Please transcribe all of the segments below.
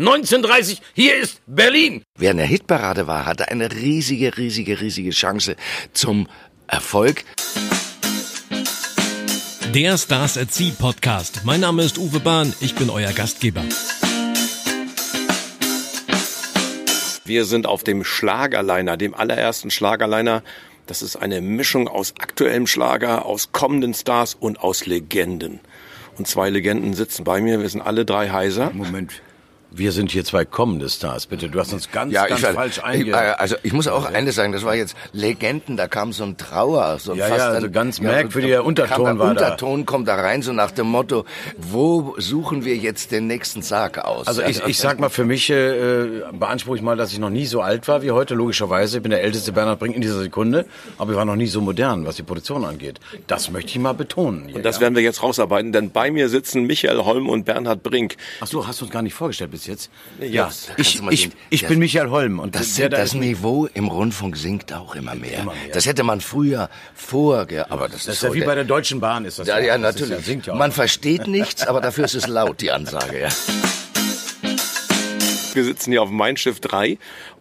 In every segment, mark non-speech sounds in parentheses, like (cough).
1930, hier ist Berlin. Wer in der Hitparade war, hatte eine riesige, riesige, riesige Chance zum Erfolg. Der Stars at Sea Podcast. Mein Name ist Uwe Bahn, ich bin euer Gastgeber. Wir sind auf dem Schlagerliner, dem allerersten Schlagerliner. Das ist eine Mischung aus aktuellem Schlager, aus kommenden Stars und aus Legenden. Und zwei Legenden sitzen bei mir. Wir sind alle drei heiser. Moment. Wir sind hier zwei kommende Stars, bitte. Du hast uns ganz, Ja, ganz ich, war- falsch ich, einge... äh, also ich muss auch eines sagen, das war jetzt Legenden, da kam so ein Trauer, so ein Ja, fast ja, ein, also ganz merkwürdiger kam Unterton ein war da. Unterton kommt da rein, so nach dem Motto, wo suchen wir jetzt den nächsten Sarg aus? Also ich, ich sag mal, für mich äh, beanspruche ich mal, dass ich noch nie so alt war wie heute, logischerweise. Ich bin der älteste Bernhard Brink in dieser Sekunde, aber ich war noch nie so modern, was die Produktion angeht. Das möchte ich mal betonen. Hier, Und das ja. werden wir jetzt rausarbeiten, denn bei mir sitzen Michael Holm und Bernhard Brink. Ach so, hast du uns gar nicht vorgestellt bis jetzt? Ja, kannst ich, ich, ich Das- bin Michael Holm und das, der das mit- Niveau im Rundfunk sinkt auch immer mehr. Immer mehr. Das hätte man früher vorge... Aber das, Das ist ja wie bei der Deutschen Bahn ist das. Ja, ja, Das ist natürlich. singt ja auch. Man versteht nichts, aber dafür ist es laut, die Ansage. Ja. Wir sitzen hier auf Mein Schiff 3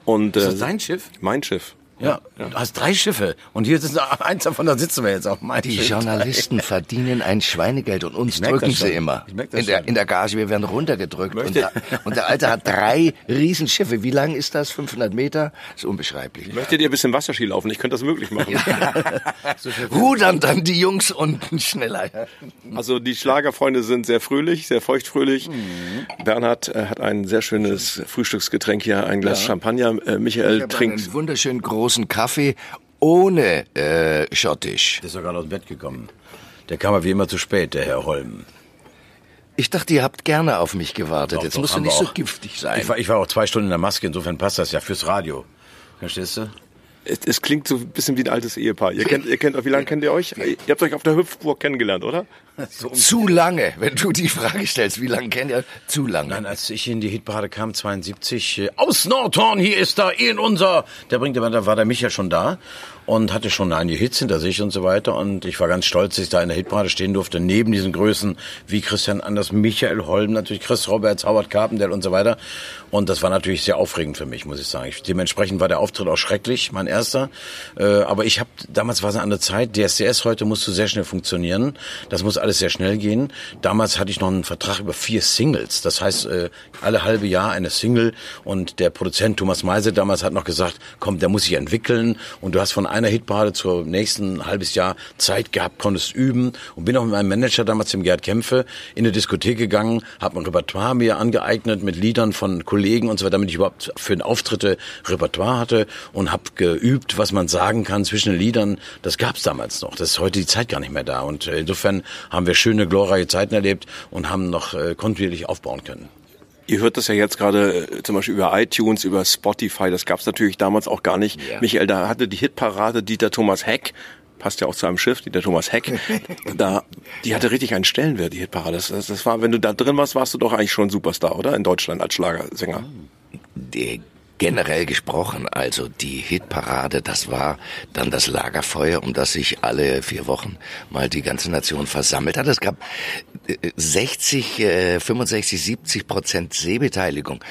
und äh, Ist das dein Schiff? Mein Schiff. Ja, du hast drei Schiffe und hier ist (laughs) eins davon, da sitzen wir jetzt auf meinem Die Schiff. Journalisten (laughs) verdienen ein Schweinegeld und uns Ich drücken sie immer. Ich merk das In der, schon. in der Gage, wir werden runtergedrückt. Und Möchte- der, und der Alte hat drei Riesenschiffe. Wie lang ist das? 500 Meter? ist unbeschreiblich. Möchtet ihr ein bisschen Wasserski laufen? Ich könnte das möglich machen. (laughs) Rudern dann die Jungs unten schneller. Also die Schlagerfreunde sind sehr fröhlich, sehr feuchtfröhlich. Mhm. Bernhard äh, hat ein sehr schönes Frühstücksgetränk hier, ein Glas Champagner. Äh, Michael Ich trinkt. einen wunderschönen großen Kaffee ohne äh, Schottisch. Der ist doch gerade aus dem Bett gekommen. Der kam aber wie immer zu spät, der Herr Holm. Ich dachte, ihr habt gerne auf mich gewartet. Doch, Jetzt doch, musst du nicht so giftig sein. Ich war, ich war auch zwei Stunden in der Maske, insofern passt das ja fürs Radio. Verstehst du? Es, es klingt so ein bisschen wie ein altes Ehepaar. Ihr kennt, ihr kennt, wie lange kennt ihr euch? Ihr habt euch auf der Hüpfburg kennengelernt, oder? (laughs) Zu lange, wenn du die Frage stellst, wie lange kennt ihr? Zu lange. Nein, als ich in die Hitparade kam, 72, äh, aus Nordhorn, hier ist er, in unser, der bringt, da war der Micha schon da und hatte schon einige Hits hinter sich und so weiter und ich war ganz stolz, dass ich da in der Hitparade stehen durfte, neben diesen Größen wie Christian Anders, Michael Holm, natürlich Chris Roberts, Howard Carpendale und so weiter und das war natürlich sehr aufregend für mich, muss ich sagen. Dementsprechend war der Auftritt auch schrecklich, mein erster, äh, aber ich habe, damals war es eine andere Zeit, DSDS heute musst du sehr schnell funktionieren, das muss alles sehr schnell gehen. Damals hatte ich noch einen Vertrag über vier Singles. Das heißt, äh, alle halbe Jahr eine Single. Und der Produzent Thomas Meise damals hat noch gesagt, komm, der muss sich entwickeln. Und du hast von einer Hitparade zur nächsten halbes Jahr Zeit gehabt, konntest üben. Und bin auch mit meinem Manager damals, dem Gerd Kämpfe, in eine Diskothek gegangen, habe ein Repertoire mir angeeignet mit Liedern von Kollegen und so weiter, damit ich überhaupt für den Auftritte Repertoire hatte und habe geübt, was man sagen kann zwischen den Liedern. Das gab's damals noch. Das ist heute die Zeit gar nicht mehr da. Und äh, insofern haben wir schöne, glorreiche Zeiten erlebt und haben noch äh, kontinuierlich aufbauen können. Ihr hört das ja jetzt gerade äh, zum Beispiel über iTunes, über Spotify. Das gab's natürlich damals auch gar nicht. Ja. Michael, da hatte die Hitparade Dieter Thomas Heck. Passt ja auch zu einem Schiff, Dieter Thomas Heck. (laughs) Da, die hatte richtig einen Stellenwert, die Hitparade. Das, das, war, wenn du da drin warst, warst du doch eigentlich schon Superstar, oder? In Deutschland als Schlagersänger. Die, generell gesprochen, also die Hitparade, das war dann das Lagerfeuer, um das sich alle vier Wochen mal die ganze Nation versammelt hat. Es gab äh, 60, äh, 65, 70 Prozent Sehbeteiligung.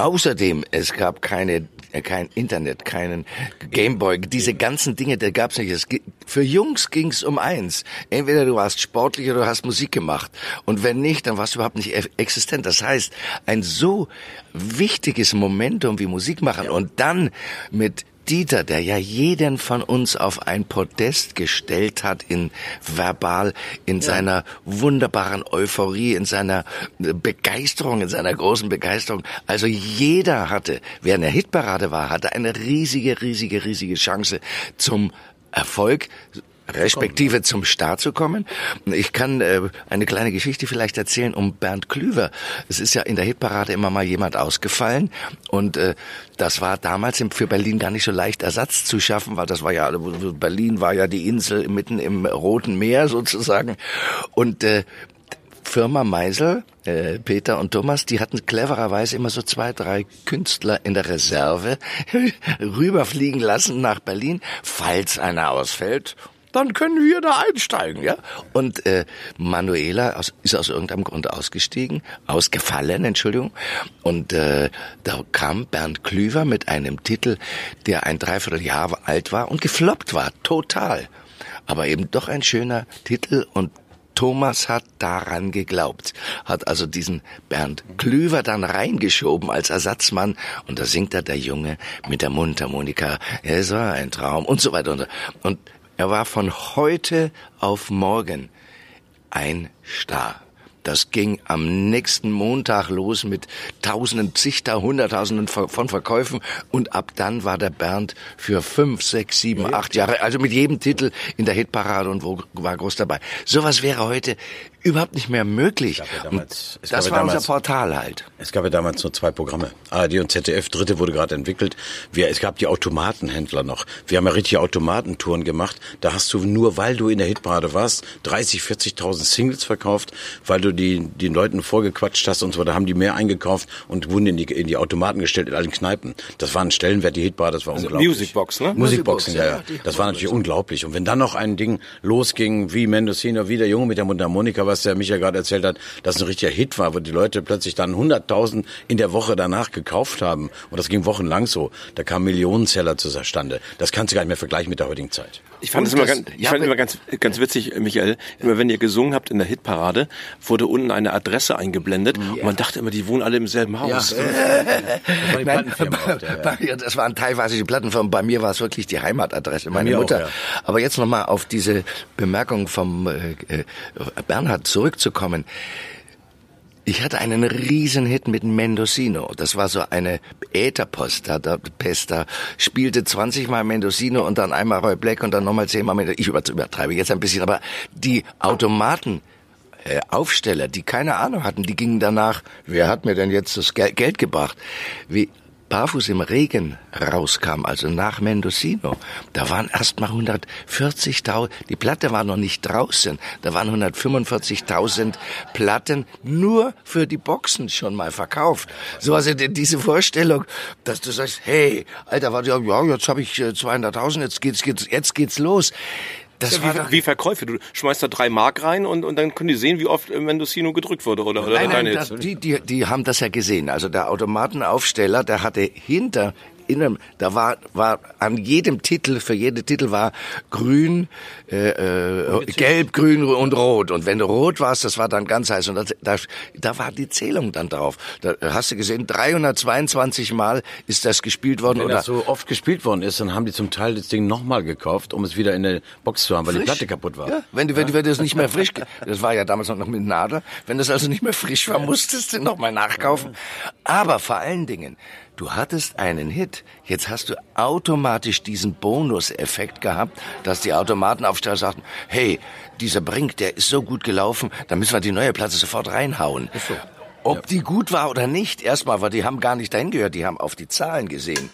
Außerdem, es gab keine äh, kein Internet, keinen Gameboy, diese ganzen Dinge, da gab's nicht. Es, für Jungs ging's um eins. Entweder du warst sportlich oder du hast Musik gemacht. Und wenn nicht, dann warst du überhaupt nicht e- existent. Das heißt, ein so wichtiges Momentum wie Musik machen und dann mit Dieter, der ja jeden von uns auf ein Podest gestellt hat, in verbal, in seiner wunderbaren Euphorie, in seiner Begeisterung, in seiner großen Begeisterung. Also jeder hatte, wer in der Hitparade war, hatte eine riesige, riesige, riesige Chance zum Erfolg respektive zum Start zu kommen. Ich kann äh, eine kleine Geschichte vielleicht erzählen um Bernd Klüver. Es ist ja in der Hitparade immer mal jemand ausgefallen und äh, das war damals für Berlin gar nicht so leicht Ersatz zu schaffen, weil das war ja Berlin war ja die Insel mitten im Roten Meer sozusagen und äh, Firma Meisel, äh, Peter und Thomas, die hatten clevererweise immer so zwei, drei Künstler in der Reserve (laughs) rüberfliegen lassen nach Berlin, falls einer ausfällt. Dann können wir da einsteigen, ja. Und äh, Manuela aus, ist aus irgendeinem Grund ausgestiegen, ausgefallen, Entschuldigung. Und äh, da kam Bernd Klüver mit einem Titel, der ein Dreivierteljahr alt war und gefloppt war, total. Aber eben doch ein schöner Titel und Thomas hat daran geglaubt, hat also diesen Bernd Klüver dann reingeschoben als Ersatzmann und da singt er der Junge mit der Mundharmonika, es war ein Traum und so weiter und so. Und er war von heute auf morgen ein Star. Das ging am nächsten Montag los mit Tausenden, zigter, Hunderttausenden von Verkäufen und ab dann war der Bernd für fünf, sechs, sieben, acht Jahre, also mit jedem Titel in der Hitparade und wo war groß dabei. Sowas wäre heute überhaupt nicht mehr möglich. Ja damals, das war damals, unser Portal halt. Es gab ja damals nur zwei Programme. ARD und ZDF, dritte wurde gerade entwickelt. Wir, es gab die Automatenhändler noch. Wir haben ja richtige Automatentouren gemacht. Da hast du nur, weil du in der Hitparade warst, 30, 40.000 Singles verkauft, weil du die, den Leuten vorgequatscht hast und so weiter, haben die mehr eingekauft und wurden in die, in die Automaten gestellt in allen Kneipen. Das war ein Stellenwert, die Hitparade, das war also unglaublich. Musicbox, ne? Musicboxen, ja, ja. Das war natürlich unglaublich. Und wenn dann noch ein Ding losging, wie Mendocino, wie der Junge mit der Mundharmonika, was der Micha gerade erzählt hat, dass ein richtiger Hit war, wo die Leute plötzlich dann 100.000 in der Woche danach gekauft haben. Und das ging wochenlang so. Da kamen Millionenzeller zustande. Das kannst du gar nicht mehr vergleichen mit der heutigen Zeit. Ich fand es immer, ganz, ich ja, fand immer ganz, ganz witzig, Michael. Immer wenn ihr gesungen habt in der Hitparade, wurde unten eine Adresse eingeblendet ja. und man dachte immer, die wohnen alle im selben Haus. (laughs) Ja. Nein, bei, das waren teilweise die Plattenfirmen. Bei mir war es wirklich die Heimatadresse, meine Mutter. Auch, ja. Aber jetzt nochmal auf diese Bemerkung vom äh, äh Bernhard zurückzukommen. Ich hatte einen riesen Hit mit Mendocino. Das war so eine Ätherpost. Da, da, Pest, da spielte 20 Mal Mendocino und dann einmal Roy Black und dann nochmal 10 Mal Mendocino. Ich übertreibe jetzt ein bisschen, aber die Automaten, äh, Aufsteller, die keine Ahnung hatten, die gingen danach, wer hat mir denn jetzt das Geld gebracht? Wie Barfuß im Regen rauskam, also nach Mendocino, da waren erst mal 140.000, die Platte war noch nicht draußen, da waren 145.000 Platten nur für die Boxen schon mal verkauft. So also diese Vorstellung, dass du sagst, hey, Alter, warte, ja, jetzt habe ich 200.000, äh, jetzt geht's, geht's, jetzt geht's los. Das ja, war wie, wie Verkäufe. Du schmeißt da drei Mark rein und, und dann können die sehen, wie oft Mendocino gedrückt wurde, oder? oder nein, nein, das, die, die, die haben das ja gesehen. Also der Automatenaufsteller, der hatte hinter innen, da war, war an jedem Titel, für jede Titel war grün, äh, äh, gelb, grün und rot. Und wenn du rot warst, das war dann ganz heiß. Und das, da, da war die Zählung dann drauf. Da hast du gesehen, 322 Mal ist das gespielt worden. Wenn oder das so oft gespielt worden ist, dann haben die zum Teil das Ding nochmal gekauft, um es wieder in der Box zu haben, weil frisch. die Platte kaputt war. Ja, wenn, du, wenn, ja? wenn das nicht mehr frisch, das war ja damals noch mit Nadel, wenn das also nicht mehr frisch war, musstest du nochmal nachkaufen. Aber vor allen Dingen, Du hattest einen Hit, jetzt hast du automatisch diesen Bonuseffekt gehabt, dass die Automatenaufsteller sagten, hey, dieser Brink, der ist so gut gelaufen, da müssen wir die neue Platte sofort reinhauen. Ob ja. die gut war oder nicht, erstmal, weil die haben gar nicht dahin gehört, die haben auf die Zahlen gesehen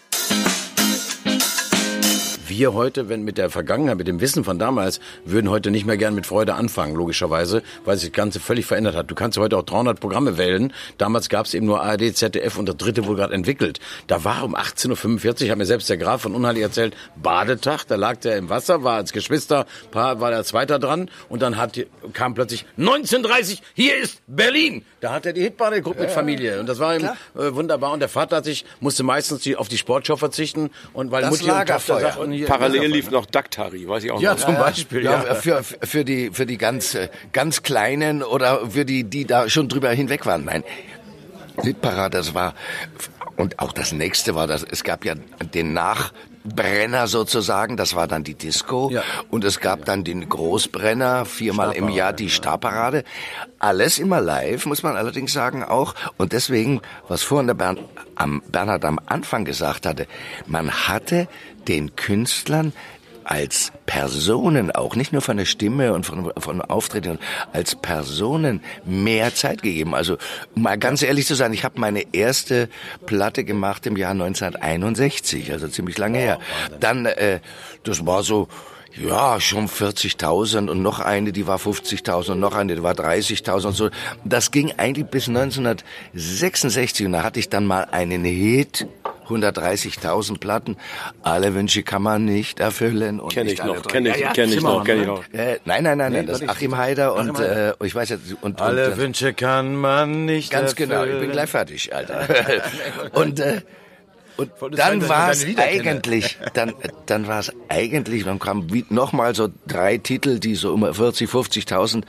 wir heute, wenn mit der Vergangenheit, mit dem Wissen von damals, würden heute nicht mehr gern mit Freude anfangen, logischerweise, weil sich das Ganze völlig verändert hat. Du kannst heute auch 300 Programme wählen. Damals gab es eben nur ARD, ZDF und das dritte wurde gerade entwickelt. Da war um 18.45 Uhr, hat mir selbst der Graf von Unheilig erzählt, Badetag, da lag der im Wasser, war als Geschwisterpaar, war der Zweiter dran und dann hat, kam plötzlich 1930, hier ist Berlin. Da hat er die Hitbahn geguckt ja, mit Familie und das war ihm äh, wunderbar und der Vater hat sich, musste meistens die, auf die Sportschau verzichten und weil das Mutti und Tochter sagten, hier, Parallel lief noch Daktari, weiß ich auch ja, noch. Ja, zum Beispiel. Ja, ja. Für, für die, für die ganz, ganz Kleinen oder für die, die da schon drüber hinweg waren. Nein. Hitparade, das war, und auch das nächste war, das, es gab ja den Nachbrenner sozusagen, das war dann die Disco. Ja. Und es gab dann den Großbrenner, viermal im Jahr die Starparade. Alles immer live, muss man allerdings sagen auch. Und deswegen, was vorhin der Bern, am, Bernhard am Anfang gesagt hatte, man hatte den Künstlern als Personen auch, nicht nur von der Stimme und von, von Auftritten, als Personen mehr Zeit gegeben. Also mal ganz ehrlich zu sein, ich habe meine erste Platte gemacht im Jahr 1961, also ziemlich lange her. Dann, äh, das war so, ja, schon 40.000 und noch eine, die war 50.000 und noch eine, die war 30.000 und so. Das ging eigentlich bis 1966 und da hatte ich dann mal einen Hit 130.000 Platten. Alle Wünsche kann man nicht erfüllen. Und Kenn ich noch, kenn ich, ja, ja. kenn ich noch, kenn ich ne? noch. Äh, nein, nein, nein, nein, das ist Achim Haider und äh, ich weiß jetzt und, Alle und Wünsche kann man nicht ganz erfüllen. genau. Ich bin gleich fertig, Alter. (laughs) (laughs) und äh, und dann war es eigentlich, dann, dann war es eigentlich, dann kamen nochmal so drei Titel, die so um 40, 50.000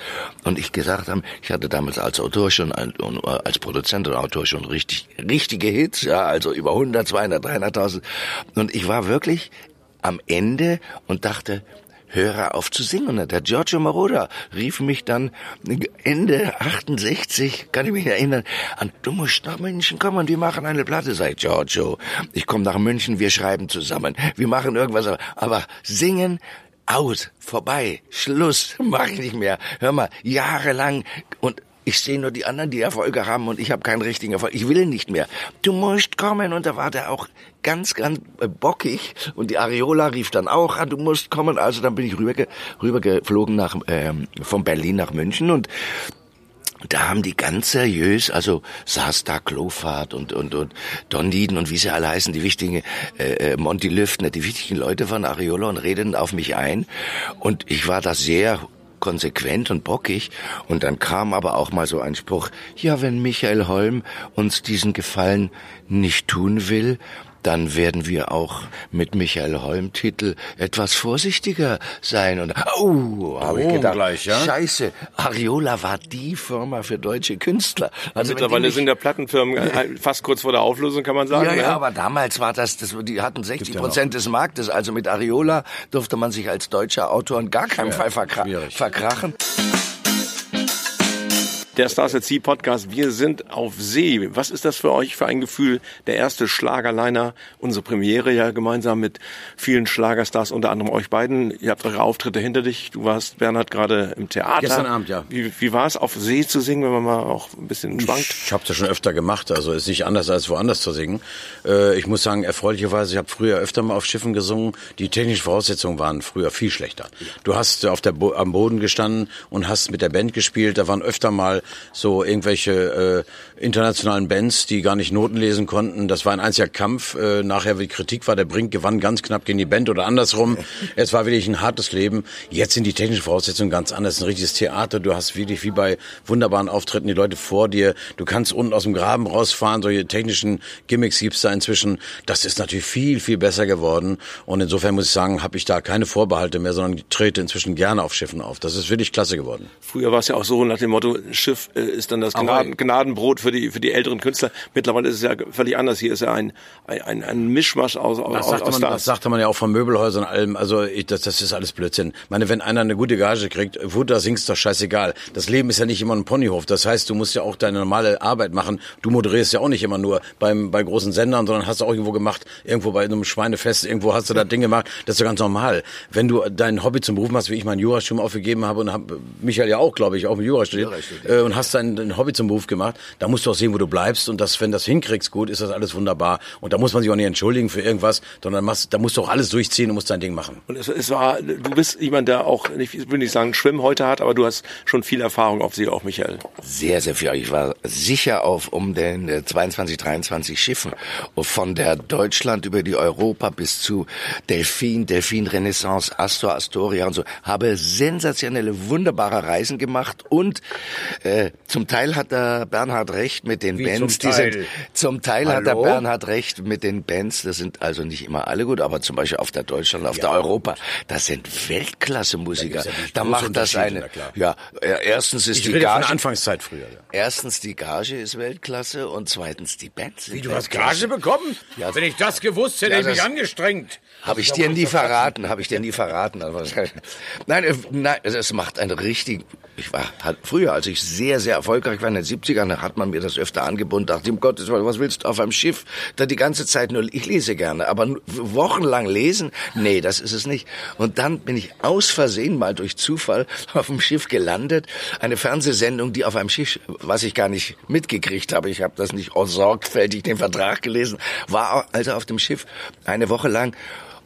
und ich gesagt habe, ich hatte damals als Autor schon, als Produzent und Autor schon richtig, richtige Hits, ja, also über 100, 200, 300.000 und ich war wirklich am Ende und dachte, höre auf zu singen. Und der Giorgio Moroder rief mich dann Ende 68, kann ich mich erinnern, an, du musst nach München kommen, wir machen eine Platte. Sag ich, Giorgio, ich komme nach München, wir schreiben zusammen, wir machen irgendwas, aber- aber singen, aus, vorbei, Schluss, (laughs) mach ich nicht mehr. Hör mal, jahrelang und ich sehe nur die anderen, die Erfolge haben und ich habe keinen richtigen Erfolg. Ich will nicht mehr. Du musst kommen. Und da war der auch ganz, ganz äh, bockig. Und die Areola rief dann auch an, du musst kommen. Also dann bin ich rüberge rübergeflogen nach, ähm, von Berlin nach München und da haben die ganz seriös, also saß da Klofahrt und, und, und Don Nieden und wie sie alle heißen, die wichtigen, äh, äh, Monty Lüftner, die wichtigen Leute von Areola und redeten auf mich ein. Und ich war da sehr konsequent und bockig. Und dann kam aber auch mal so ein Spruch, ja, wenn Michael Holm uns diesen Gefallen nicht tun will, dann werden wir auch mit Michael Holm Titel etwas vorsichtiger sein. Und oh, habe ich Oh, gedacht, gleich, ja? Scheiße, Ariola war die Firma für deutsche Künstler. Also die Mittlerweile sind der Plattenfirmen äh, (laughs) fast kurz vor der Auflösung, kann man sagen. ja, ne? ja, aber damals war das, das die hatten 60 ja Prozent des Marktes. Also mit Ariola durfte man sich als deutscher Autor in gar keinem Fall verkra schwierig. verkrachen. Der Stars at Sea Podcast. Wir sind auf See. Was ist das für euch für ein Gefühl? Der erste Schlagerliner, unsere Premiere ja gemeinsam mit vielen Schlagerstars, unter anderem euch beiden. Ihr habt eure Auftritte hinter dich. Du warst, Bernhard, gerade im Theater. Gestern Abend, ja. Wie, wie war es, auf See zu singen, wenn man mal auch ein bisschen schwankt? Ich habe das schon öfter gemacht, also ist nicht anders als woanders zu singen. Äh, ich muss sagen, erfreulicherweise, ich habe früher öfter mal auf Schiffen gesungen. Die technischen Voraussetzungen waren früher viel schlechter. Du hast auf der Bo am Boden gestanden und hast mit der Band gespielt. Da waren öfter mal so irgendwelche äh, internationalen Bands, die gar nicht Noten lesen konnten. Das war ein einziger Kampf. Äh, nachher, wie die Kritik war, der Brink gewann ganz knapp gegen die Band oder andersrum. (laughs) es war wirklich ein hartes Leben. Jetzt sind die technischen Voraussetzungen ganz anders. Ein richtiges Theater. Du hast wirklich wie bei wunderbaren Auftritten die Leute vor dir. Du kannst unten aus dem Graben rausfahren. Solche technischen Gimmicks gibt's da inzwischen. Das ist natürlich viel, viel besser geworden. Und insofern muss ich sagen, habe ich da keine Vorbehalte mehr, sondern trete inzwischen gerne auf Schiffen auf. Das ist wirklich klasse geworden. Früher war es ja auch so nach dem Motto, Schiff ist dann das Gnaden, Gnadenbrot für die, für die älteren Künstler. Mittlerweile ist es ja völlig anders. Hier ist ja ein, ein, ein, Mischmasch aus, aus, Das sagte, aus man, das Stars. sagte man ja auch von Möbelhäusern und allem. Also ich, das, das ist alles Blödsinn. Ich meine, wenn einer eine gute Gage kriegt, da singst, doch scheißegal. Das Leben ist ja nicht immer ein Ponyhof. Das heißt, du musst ja auch deine normale Arbeit machen. Du moderierst ja auch nicht immer nur beim, bei großen Sendern, sondern hast du auch irgendwo gemacht, irgendwo bei einem Schweinefest, irgendwo hast du da Dinge gemacht. Das ist ja ganz normal. Wenn du dein Hobby zum Beruf machst, wie ich mein Jurastudium aufgegeben habe und hab, Michael ja auch, glaube ich, auch im Jura studiert, äh, und hast dein, dein Hobby zum Beruf gemacht, da musst du auch sehen, wo du bleibst. Und das, wenn das hinkriegst, gut, ist das alles wunderbar. Und da muss man sich auch nicht entschuldigen für irgendwas, sondern machst, da musst du auch alles durchziehen und musst dein Ding machen. Und es, es war, du bist jemand, der auch, ich will nicht sagen Schwimmen heute hat, aber du hast schon viel Erfahrung auf See, auch Michael. Sehr, sehr viel. Ich war sicher auf um den äh, 22, 23 Schiffen. Von der Deutschland über die Europa bis zu Delphin, Delphin Renaissance, Astor, Astoria und so. Habe sensationelle, wunderbare Reisen gemacht und äh, zum Teil hat der Bernhard recht mit den Wie Bands. zum die Teil? sind, zum Teil hat der? Bernhard recht mit den Bands. Das sind also nicht immer alle gut, aber zum Beispiel auf der Deutschland, auf der Europa, das sind Weltklasse-Musiker. Da ja Da macht das eine, ja, äh, erstens ist Ich die rede von Gage, der Anfangszeit früher. Ja. Erstens, die Gage ist Weltklasse und zweitens, die Bands sind Wie, du hast. Gage bekommen? Ja. Wenn ich das gewusst hätte, Ja, hätte ich mich angestrengt. Habe ich dir nie verraten, habe ich dir nie (laughs) verraten. Nein, äh, nein, es macht eine richtig. Ich war halt früher, als ich sehr, sehr erfolgreich war in den 70ern, hat man mir das öfter angeboten. Dachte, um Gottes Willen, was willst du auf einem Schiff? Da die ganze Zeit nur, ich lese gerne, aber wochenlang lesen? Nee, das ist es nicht. Und dann bin ich aus Versehen mal durch Zufall (laughs) auf dem Schiff gelandet. Eine Fernsehsendung, die auf einem Schiff, was ich gar nicht mitgekriegt habe, ich habe das nicht sorgfältig den Vertrag gelesen, war also auf dem Schiff eine Woche lang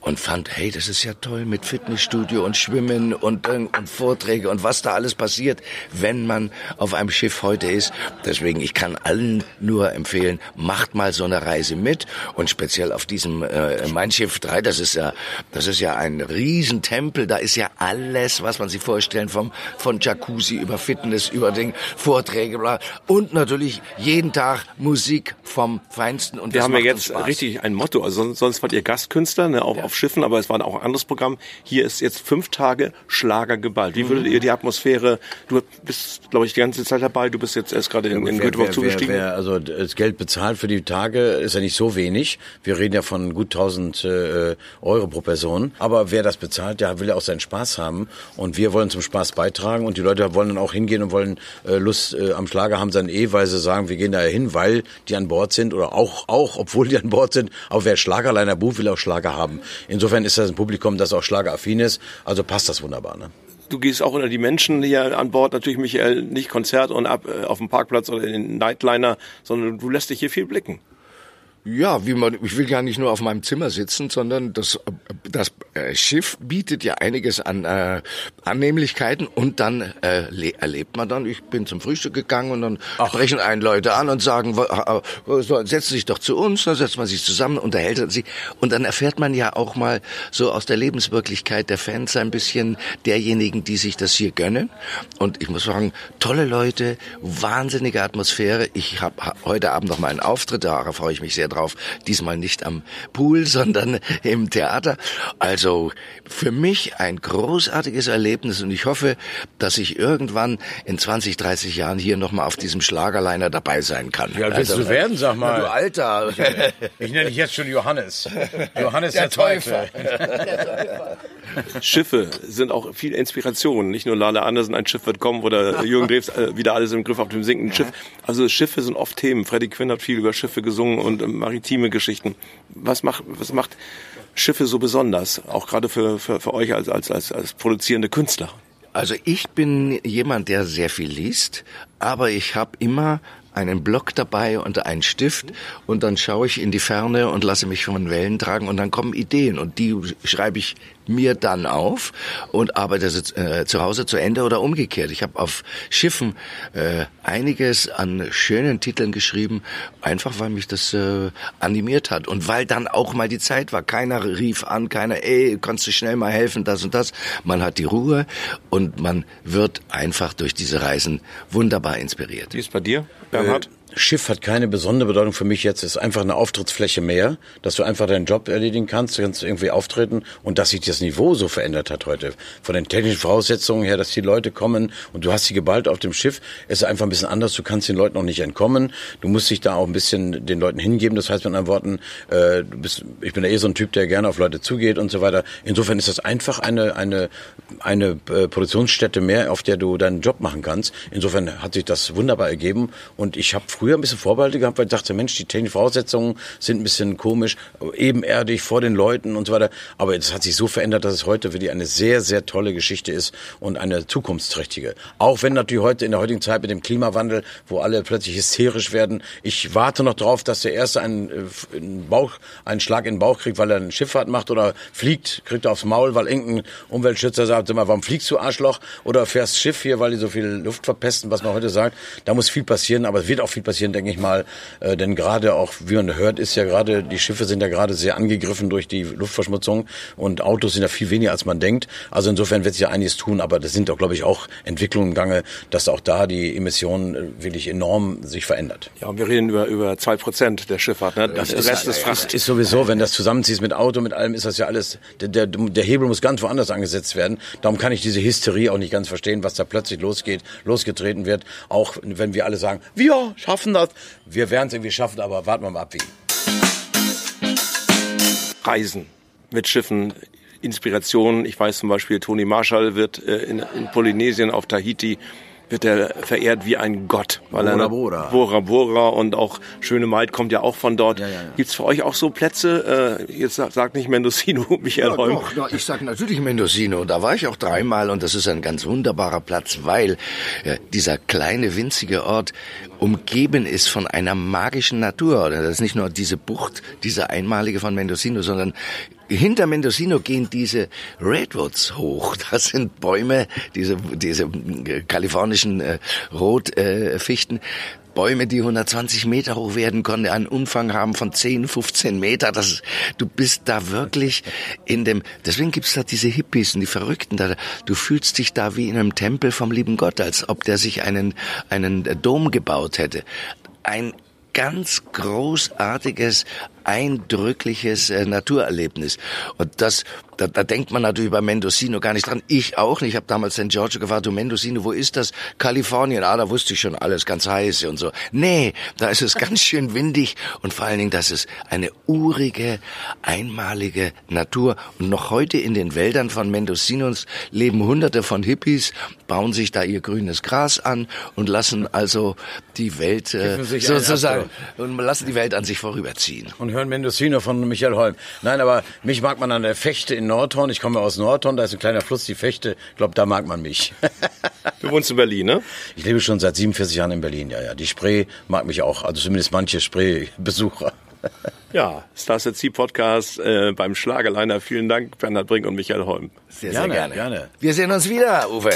und fand, hey, das ist ja toll mit Fitnessstudio und Schwimmen und, und Vorträge und was da alles passiert, wenn man auf einem Schiff heute ist. Deswegen, ich kann allen nur empfehlen, macht mal so eine Reise mit und speziell auf diesem äh, Mein Schiff 3, das ist ja, das ist ja ein Riesentempel, da ist ja alles, was man sich vorstellen, vom, von Jacuzzi über Fitness, über den Vorträge, bla, und natürlich jeden Tag Musik vom Feinsten und Wir haben ja jetzt richtig ein Motto, also sonst wart ihr Gastkünstler, ne, auf, ja. auf Schiffen, aber es war auch ein anderes Programm. Hier ist jetzt fünf Tage Schlager geballt. Wie würdet ihr die Atmosphäre, du bist, glaube ich, die ganze Zeit dabei, du bist jetzt erst gerade in, in Göteborg zugestiegen. Wer, also das Geld bezahlt für die Tage ist ja nicht so wenig. Wir reden ja von gut 1000 äh, Euro pro Person. Aber wer das bezahlt, der will ja auch seinen Spaß haben. Und wir wollen zum Spaß beitragen. Und die Leute wollen dann auch hingehen und wollen äh, Lust äh, am Schlager haben, dann eh, weil sie sagen, wir gehen da hin, weil die an Bord sind oder auch, auch, obwohl die an Bord sind. Aber wer Schlagerleiner bucht, will auch Schlager haben. Insofern ist das ein Publikum, das auch schlageraffin ist. Also passt das wunderbar. Ne? du gehst auch unter die Menschen hier an Bord, natürlich Michael, nicht Konzert und ab äh, auf dem Parkplatz oder in den Nightliner, sondern du lässt dich hier viel blicken. Ja, wie man, ich will gar nicht nur auf meinem Zimmer sitzen, sondern das, das äh, Schiff bietet ja einiges an äh, Annehmlichkeiten und dann äh, erlebt man dann, ich bin zum Frühstück gegangen und dann Ach. sprechen einen Leute an und sagen, so, setz dich doch zu uns, dann setzt man sich zusammen, unterhält sich und dann erfährt man ja auch mal so aus der Lebenswirklichkeit der Fans ein bisschen derjenigen, die sich das hier gönnen und ich muss sagen, tolle Leute, wahnsinnige Atmosphäre. Ich habe heute Abend noch mal einen Auftritt, da freue ich mich sehr drauf. Diesmal nicht am Pool, (laughs) sondern im Theater. Also für mich ein großartiges Erlebnis und ich hoffe, dass ich irgendwann in 20, 30 Jahren hier nochmal auf diesem Schlagerliner dabei sein kann. Wie alt willst also, du werden, sag mal? Na, du Alter. Ich, ich nenne dich jetzt schon Johannes. (laughs) Johannes der, der Teufel. (laughs) Schiffe sind auch viel Inspiration. Nicht nur Lale Andersen, ein Schiff wird kommen oder Jürgen Drews äh, wieder alles im Griff auf dem sinkenden Schiff. Also Schiffe sind oft Themen. Freddie Quinn hat viel über Schiffe gesungen und ähm, maritime Geschichten. Was macht, was macht Schiffe so besonders? Auch gerade für, für, für euch als, als, als, als produzierende Künstler. Also ich bin jemand, der sehr viel liest, aber ich habe immer einen Block dabei und einen Stift und dann schaue ich in die Ferne und lasse mich von Wellen tragen und dann kommen Ideen und die schreibe ich mir dann auf und arbeite äh, zu Hause zu Ende oder umgekehrt. Ich habe auf Schiffen äh, einiges an schönen Titeln geschrieben, einfach weil mich das äh, animiert hat und weil dann auch mal die Zeit war. Keiner rief an, keiner, ey, kannst du schnell mal helfen, das und das. Man hat die Ruhe und man wird einfach durch diese Reisen wunderbar inspiriert. Wie ist bei dir, Bernhard? Äh, Schiff hat keine besondere Bedeutung für mich jetzt. Es ist einfach eine Auftrittsfläche mehr, dass du einfach deinen Job erledigen kannst, du kannst irgendwie auftreten und dass sich das Niveau so verändert hat heute. Von den technischen Voraussetzungen her, dass die Leute kommen und du hast sie geballt auf dem Schiff, ist einfach ein bisschen anders. Du kannst den Leuten noch nicht entkommen. Du musst dich da auch ein bisschen den Leuten hingeben. Das heißt mit anderen Worten, äh, du bist, ich bin ja eh so ein Typ, der gerne auf Leute zugeht und so weiter. Insofern ist das einfach eine, eine, eine äh, Produktionsstätte mehr, auf der du deinen Job machen kannst. Insofern hat sich das wunderbar ergeben und ich habe früher ein bisschen Vorbehalte gehabt, weil ich dachte, Mensch, die technischen Voraussetzungen sind ein bisschen komisch, ebenerdig vor den Leuten und so weiter. Aber es hat sich so verändert, dass es heute wirklich eine sehr, sehr tolle Geschichte ist und eine zukunftsträchtige. Auch wenn natürlich heute in der heutigen Zeit mit dem Klimawandel, wo alle plötzlich hysterisch werden, ich warte noch darauf, dass der Erste einen, äh, einen Bauch, einen Schlag in den Bauch kriegt, weil er eine Schifffahrt macht oder fliegt, kriegt er aufs Maul, weil irgendein Umweltschützer sagt, sag mal, warum fliegst du Arschloch? Oder fährst Schiff hier, weil die so viel Luft verpesten, was man heute sagt. Da muss viel passieren, aber es wird auch viel passieren passieren, denke ich mal. Äh, denn gerade auch, wie man hört, ist ja gerade, die Schiffe sind ja gerade sehr angegriffen durch die Luftverschmutzung und Autos sind ja viel weniger, als man denkt. Also insofern wird sich ja einiges tun, aber das sind doch, glaube ich, auch Entwicklungen im Gange, dass auch da die Emissionen äh, wirklich enorm sich verändert. Ja, und wir reden über, über zwei Prozent der Schifffahrt. Ne? Das, das Rest ist Fracht. Ist, ist sowieso, wenn das zusammenziehst mit Auto, mit allem, ist das ja alles, der, der, der Hebel muss ganz woanders angesetzt werden. Darum kann ich diese Hysterie auch nicht ganz verstehen, was da plötzlich losgeht, losgetreten wird. Auch wenn wir alle sagen, wir schaffen schaffen das. Wir werden es irgendwie schaffen, aber warten wir mal ab, wie. Reisen mit Schiffen, Inspiration. Ich weiß zum Beispiel, Toni Marshall wird äh, in, in Polynesien auf Tahiti wird er verehrt wie ein Gott. Weil Bora Bora. Bora Bora und auch Schöne Maid kommt ja auch von dort. Ja, ja, ja. Gibt's für euch auch so Plätze? Äh, jetzt sagt nicht Mendocino, (laughs) Michael ja, Holm. Doch, doch, ich sag natürlich Mendocino. Da war ich auch dreimal und das ist ein ganz wunderbarer Platz, weil äh, dieser kleine winzige Ort umgeben ist von einer magischen Natur. Das ist nicht nur diese Bucht, diese einmalige von Mendocino, sondern hinter Mendocino gehen diese Redwoods hoch. (laughs) Das sind Bäume, diese, diese kalifornischen äh, Rotfichten. Äh, Bäume, die 120 Meter hoch werden konnten, einen Umfang haben von 10, 15 Meter. Das, du bist da wirklich in dem, deswegen gibt's da diese Hippies und die Verrückten da. Du fühlst dich da wie in einem Tempel vom lieben Gott, als ob der sich einen, einen Dom gebaut hätte. Ein ganz großartiges, eindrückliches äh, Naturerlebnis. Und das, da, da denkt man natürlich bei Mendocino gar nicht dran. Ich auch nicht. Ich habe damals St. George gefragt, du Mendocino, wo ist das? Kalifornien. Ah, da wusste ich schon alles, ganz heiß und so. Nee, da ist es (laughs) ganz schön windig und vor allen Dingen, das ist eine urige, einmalige Natur. Und noch heute in den Wäldern von Mendocinos leben hunderte von Hippies, bauen sich da ihr grünes Gras an und lassen also die Welt äh, sozusagen und lassen die Welt an sich vorüberziehen. Und hören Mendocino von Michael Holm. Nein, aber mich mag man an der Fechte in Nordhorn. Ich komme aus Nordhorn, da ist ein kleiner Fluss, die Fechte. Ich glaube, da mag man mich. du wohnst in Berlin, ne? Ich lebe schon seit 47 Jahren in Berlin, ja, ja. Die Spree mag mich auch, also zumindest manche Spree-Besucher. ja, Stars at Sea Podcast äh, beim Schlagerliner. Vielen Dank, Bernhard Brink und Michael Holm. Sehr, sehr gerne, gerne. gerne. Wir sehen uns wieder, Uwe.